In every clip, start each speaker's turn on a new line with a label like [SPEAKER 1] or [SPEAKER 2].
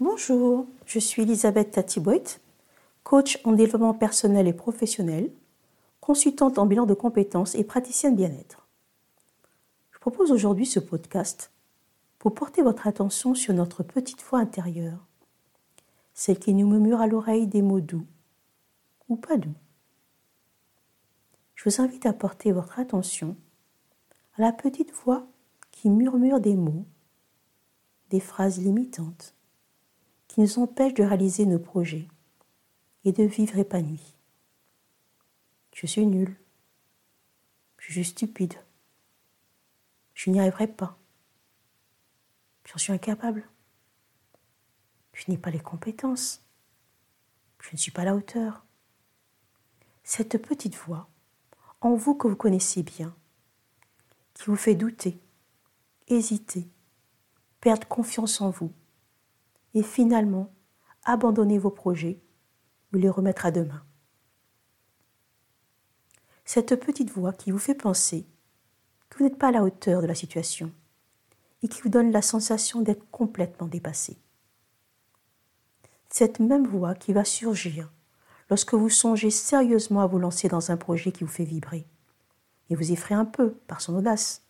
[SPEAKER 1] Bonjour, je suis Elisabeth Tatiboit, coach en développement personnel et professionnel, consultante en bilan de compétences et praticienne bien-être. Je propose aujourd'hui ce podcast pour porter votre attention sur notre petite voix intérieure, celle qui nous murmure à l'oreille des mots doux ou pas doux. Je vous invite à porter votre attention à la petite voix qui murmure des mots, des phrases limitantes, qui nous empêchent de réaliser nos projets et de vivre épanouis. Je suis nul. Je suis stupide. Je n'y arriverai pas. J'en suis incapable. Je n'ai pas les compétences. Je ne suis pas à la hauteur. Cette petite voix, en vous que vous connaissez bien, qui vous fait douter, hésiter, perdre confiance en vous, et finalement abandonner vos projets ou les remettre à demain. Cette petite voix qui vous fait penser que vous n'êtes pas à la hauteur de la situation et qui vous donne la sensation d'être complètement dépassé. Cette même voix qui va surgir lorsque vous songez sérieusement à vous lancer dans un projet qui vous fait vibrer et vous effraie un peu par son audace,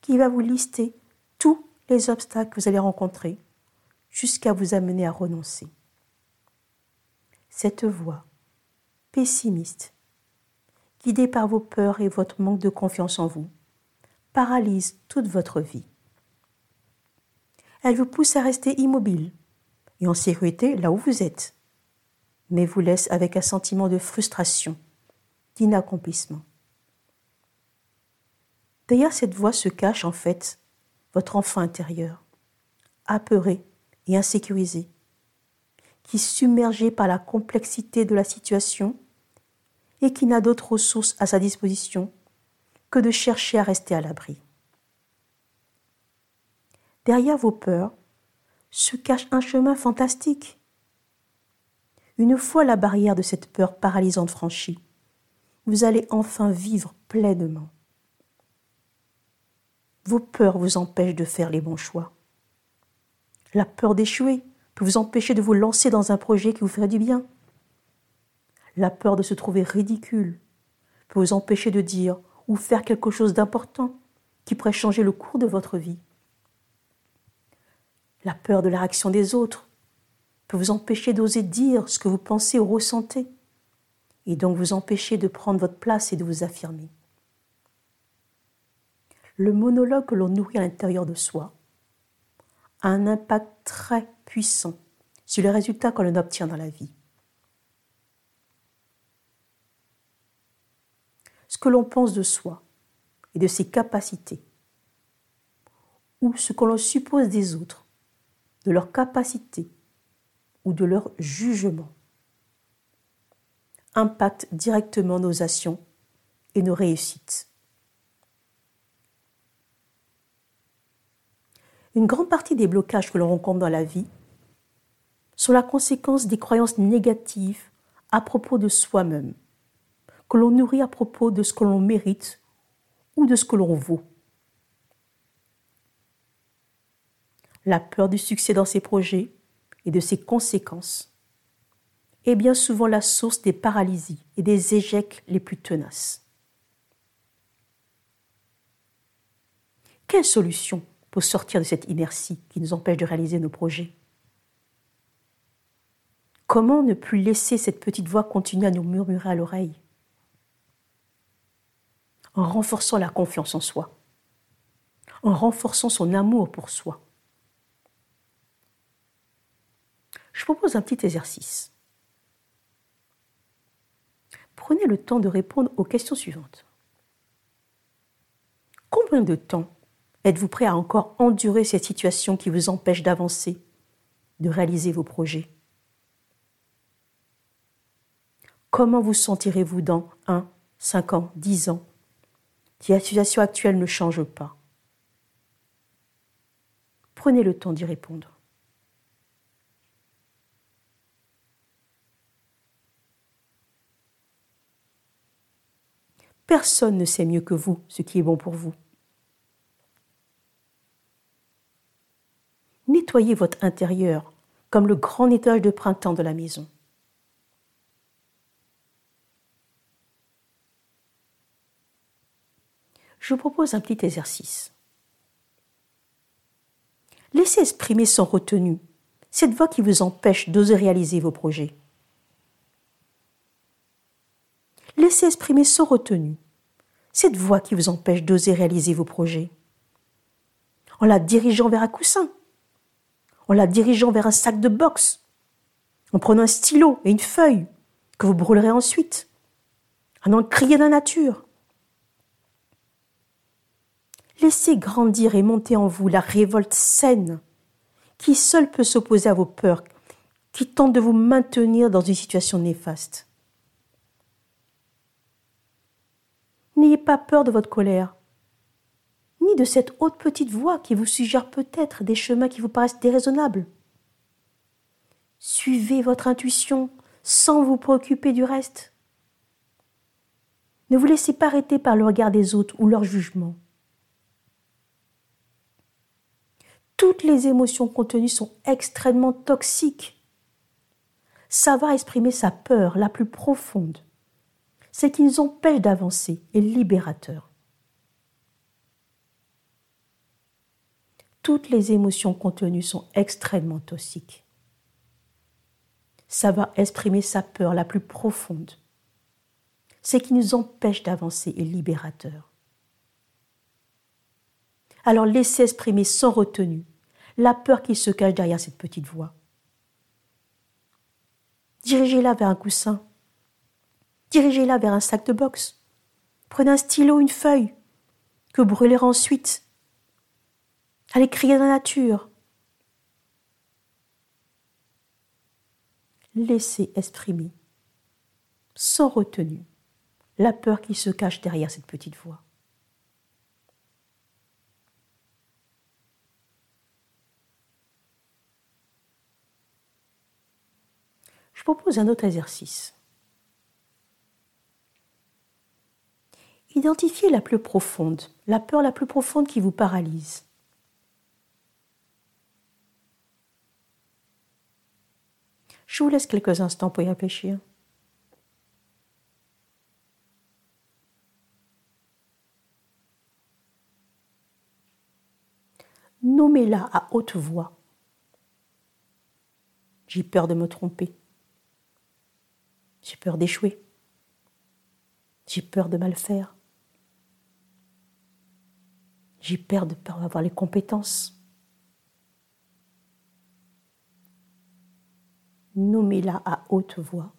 [SPEAKER 1] qui va vous lister tous les obstacles que vous allez rencontrer jusqu'à vous amener à renoncer. Cette voix pessimiste, guidée par vos peurs et votre manque de confiance en vous, paralyse toute votre vie. Elle vous pousse à rester immobile et en sécurité là où vous êtes, mais vous laisse avec un sentiment de frustration, d'inaccomplissement. Derrière cette voix se cache en fait votre enfant intérieur, apeuré et insécurisé, qui, submergé par la complexité de la situation et qui n'a d'autre ressource à sa disposition que de chercher à rester à l'abri. Derrière vos peurs se cache un chemin fantastique. Une fois la barrière de cette peur paralysante franchie, vous allez enfin vivre pleinement. Vos peurs vous empêchent de faire les bons choix. La peur d'échouer peut vous empêcher de vous lancer dans un projet qui vous ferait du bien. La peur de se trouver ridicule peut vous empêcher de dire ou faire quelque chose d'important qui pourrait changer le cours de votre vie. La peur de la réaction des autres peut vous empêcher d'oser dire ce que vous pensez ou ressentez, et donc vous empêcher de prendre votre place et de vous affirmer. Le monologue que l'on nourrit à l'intérieur de soi a un impact très puissant sur les résultats que l'on obtient dans la vie. Ce que l'on pense de soi et de ses capacités, ou ce que l'on suppose des autres, de leurs capacités ou de leur jugement, impacte directement nos actions et nos réussites. Une grande partie des blocages que l'on rencontre dans la vie sont la conséquence des croyances négatives à propos de soi-même, que l'on nourrit à propos de ce que l'on mérite ou de ce que l'on vaut. La peur du succès dans ses projets et de ses conséquences est bien souvent la source des paralysies et des échecs les plus tenaces. Quelle solution pour sortir de cette inertie qui nous empêche de réaliser nos projets. Comment ne plus laisser cette petite voix continuer à nous murmurer à l'oreille? En renforçant la confiance en soi, en renforçant son amour pour soi. Je propose un petit exercice. Prenez le temps de répondre aux questions suivantes. Combien de temps Êtes-vous prêt à encore endurer cette situation qui vous empêche d'avancer, de réaliser vos projets? Comment vous sentirez-vous dans 1, 5 ans, 10 ans? Si la situation actuelle ne change pas Prenez le temps d'y répondre. Personne ne sait mieux que vous ce qui est bon pour vous. Nettoyez votre intérieur comme le grand nettoyage de printemps de la maison. Je vous propose un petit exercice. Laissez exprimer sans retenue cette voix qui vous empêche d'oser réaliser vos projets. Laissez exprimer sans retenue cette voix qui vous empêche d'oser réaliser vos projets. En la dirigeant vers un coussin, en la dirigeant vers un sac de boxe, en prenant un stylo et une feuille que vous brûlerez ensuite, en en crier la nature. Laissez grandir et monter en vous la révolte saine qui seule peut s'opposer à vos peurs, qui tentent de vous maintenir dans une situation néfaste. N'ayez pas peur de votre colère, de cette haute petite voix qui vous suggère peut-être des chemins qui vous paraissent déraisonnables. Suivez votre intuition sans vous préoccuper du reste. Ne vous laissez pas arrêter par le regard des autres ou leur jugement. Toutes les émotions contenues sont extrêmement toxiques. Savoir exprimer sa peur la plus profonde, c'est qui nous empêche d'avancer est libérateur. Toutes les émotions contenues sont extrêmement toxiques. Savoir exprimer sa peur la plus profonde, c'est qui nous empêche d'avancer est libérateur. Alors laissez exprimer sans retenue la peur qui se cache derrière cette petite voix. Dirigez-la vers un coussin. Dirigez-la vers un sac de boxe. Prenez un stylo, une feuille, que brûlerez ensuite. Allez crier dans la nature. Laissez exprimer, sans retenue, la peur qui se cache derrière cette petite voix. Je propose un autre exercice. Identifiez la plus profonde, la peur la plus profonde qui vous paralyse. Je vous laisse quelques instants pour y réfléchir? Nommez-la à haute voix. J'ai peur de me tromper. J'ai peur d'échouer. J'ai peur de mal faire. J'ai peur de ne pas avoir les compétences. Nommez-la à haute voix.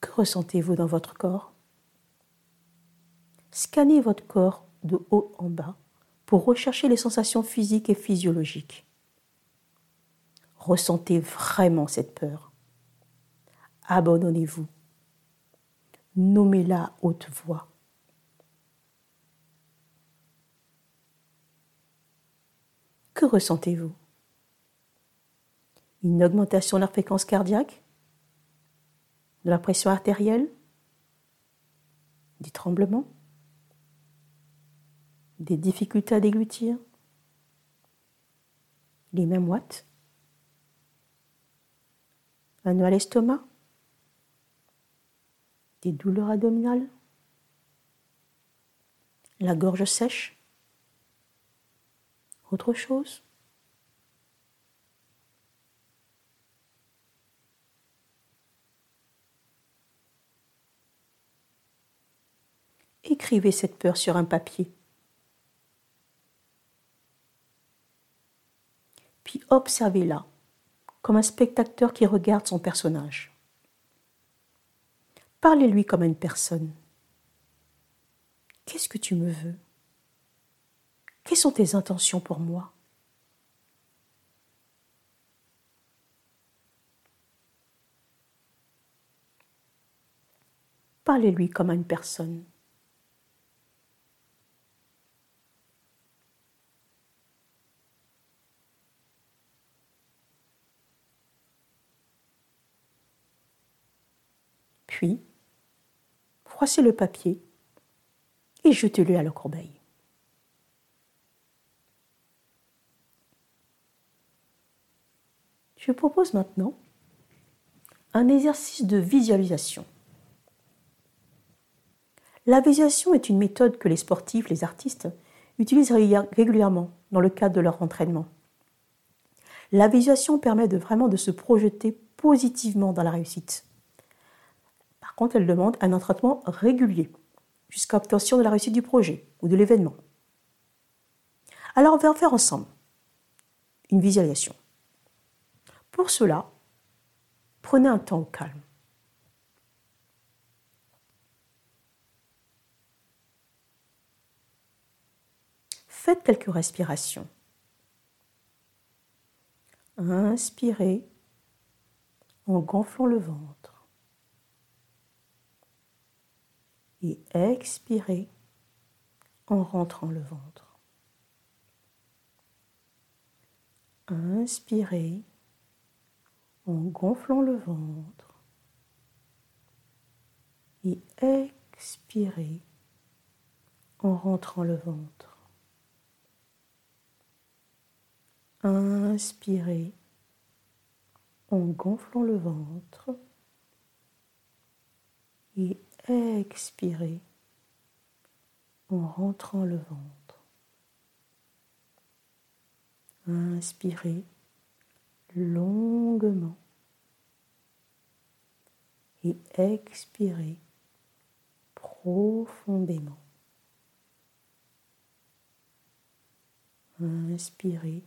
[SPEAKER 1] Que ressentez-vous dans votre corps? Scannez votre corps de haut en bas pour rechercher les sensations physiques et physiologiques. Ressentez vraiment cette peur. Abandonnez-vous. Nommez-la haute voix. Que ressentez-vous? Une augmentation de la fréquence cardiaque? De la pression artérielle? Des tremblements? Des difficultés à déglutir, les mêmes watts, un nœud à l'estomac, des douleurs abdominales, la gorge sèche, autre chose. Écrivez cette peur sur un papier. puis observez-la comme un spectateur qui regarde son personnage. Parlez-lui comme une personne. Qu'est-ce que tu me veux? Quelles sont tes intentions pour moi? Parlez-lui comme à une personne. Puis, froissez le papier et jetez-le à la corbeille. Je propose maintenant un exercice de visualisation. La visualisation est une méthode que les sportifs, les artistes, utilisent régulièrement dans le cadre de leur entraînement. La visualisation permet de vraiment de se projeter positivement dans la réussite. Par contre, elle demande un entraînement régulier jusqu'à l'obtention de la réussite du projet ou de l'événement. Alors, on va faire ensemble une visualisation. Pour cela, prenez un temps calme. Faites quelques respirations. Inspirez en gonflant le ventre. Et expirez en rentrant le ventre. Inspirez en gonflant le ventre et expirez en rentrant le ventre. Inspirez en gonflant le ventre et expirez en rentrant le ventre. Inspirez longuement et expirez profondément. Inspirez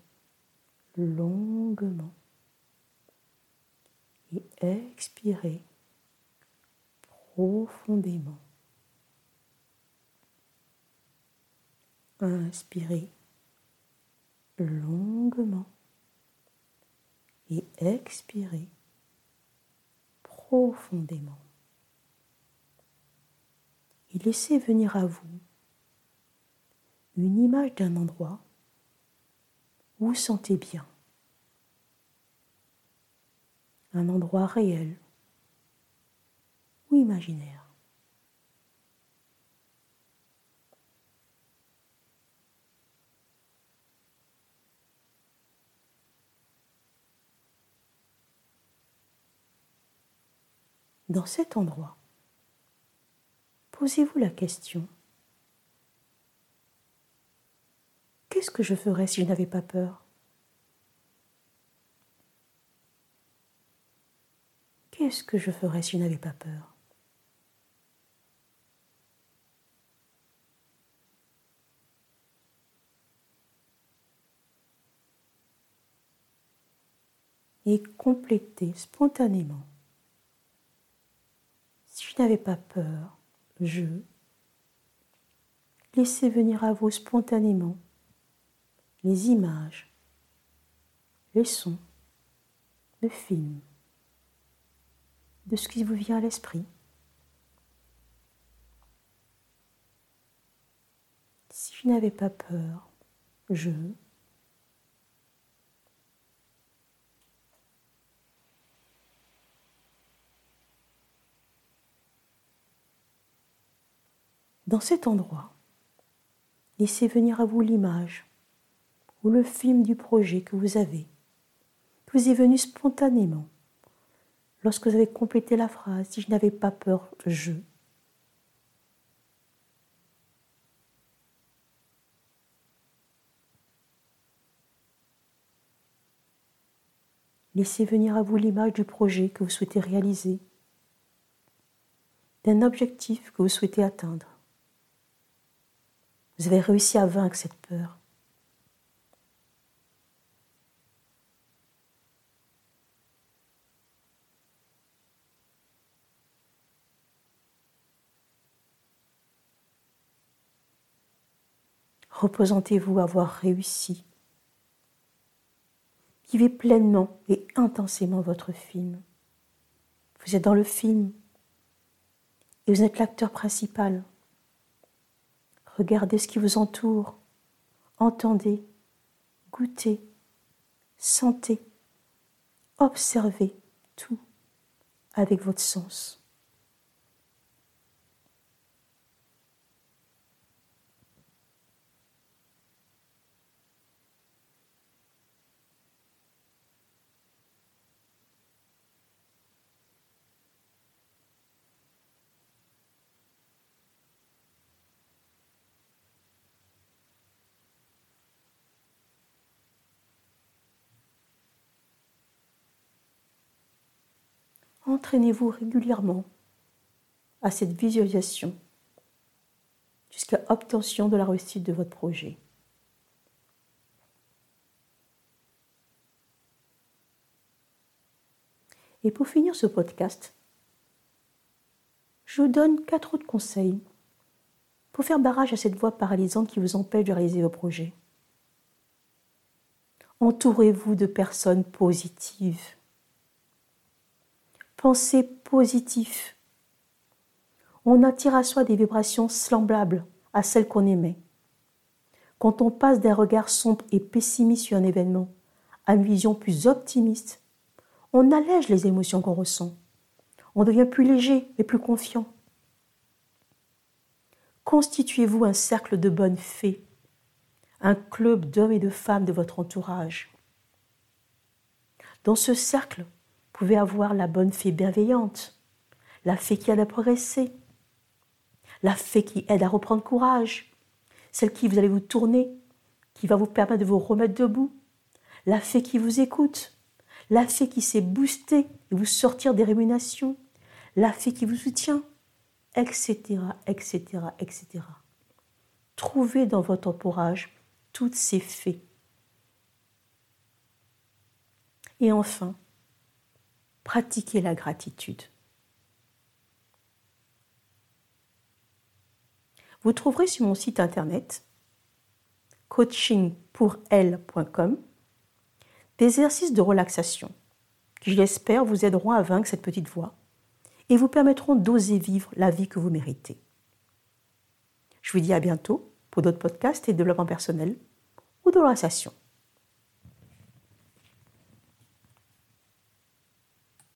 [SPEAKER 1] longuement et expirez profondément. Inspirez longuement et expirez profondément. Et laissez venir à vous une image d'un endroit où vous sentez bien. Un endroit réel ou imaginaire. Dans cet endroit, posez-vous la question, qu'est-ce que je ferais si je n'avais pas peur? Qu'est-ce que je ferais si je n'avais pas peur? Et complétez spontanément je n'avais pas peur, je laissez venir à vous spontanément les images, les sons, le film, de ce qui vous vient à l'esprit. Si je n'avais pas peur, je Dans cet endroit, laissez venir à vous l'image ou le film du projet que vous avez, qui vous est venu spontanément lorsque vous avez complété la phrase Si je n'avais pas peur, je. Laissez venir à vous l'image du projet que vous souhaitez réaliser, d'un objectif que vous souhaitez atteindre. Vous avez réussi à vaincre cette peur. Représentez-vous avoir réussi. Vivez pleinement et intensément votre film. Vous êtes dans le film et vous êtes l'acteur principal. Regardez ce qui vous entoure, entendez, goûtez, sentez, observez tout avec votre sens. Entraînez-vous régulièrement à cette visualisation jusqu'à obtention de la réussite de votre projet. Et pour finir ce podcast, je vous donne quatre autres conseils pour faire barrage à cette voie paralysante qui vous empêche de réaliser vos projets. Entourez-vous de personnes positives. Pensez positif. On attire à soi des vibrations semblables à celles qu'on aimait. Quand on passe d'un regard sombre et pessimiste sur un événement à une vision plus optimiste, on allège les émotions qu'on ressent. On devient plus léger et plus confiant. Constituez-vous un cercle de bonnes fées, un club d'hommes et de femmes de votre entourage. Dans ce cercle, pouvez avoir la bonne fée bienveillante, la fée qui aide à progresser, la fée qui aide à reprendre courage, celle qui vous allez vous tourner, qui va vous permettre de vous remettre debout, la fée qui vous écoute, la fée qui sait booster et vous sortir des rémunérations, la fée qui vous soutient, etc., etc., etc. Trouvez dans votre entourage toutes ces fées. Et enfin, pratiquez la gratitude. Vous trouverez sur mon site internet coachingpourelle.com des exercices de relaxation qui, je l'espère, vous aideront à vaincre cette petite voix et vous permettront d'oser vivre la vie que vous méritez. Je vous dis à bientôt pour d'autres podcasts et développement personnel ou de relaxation.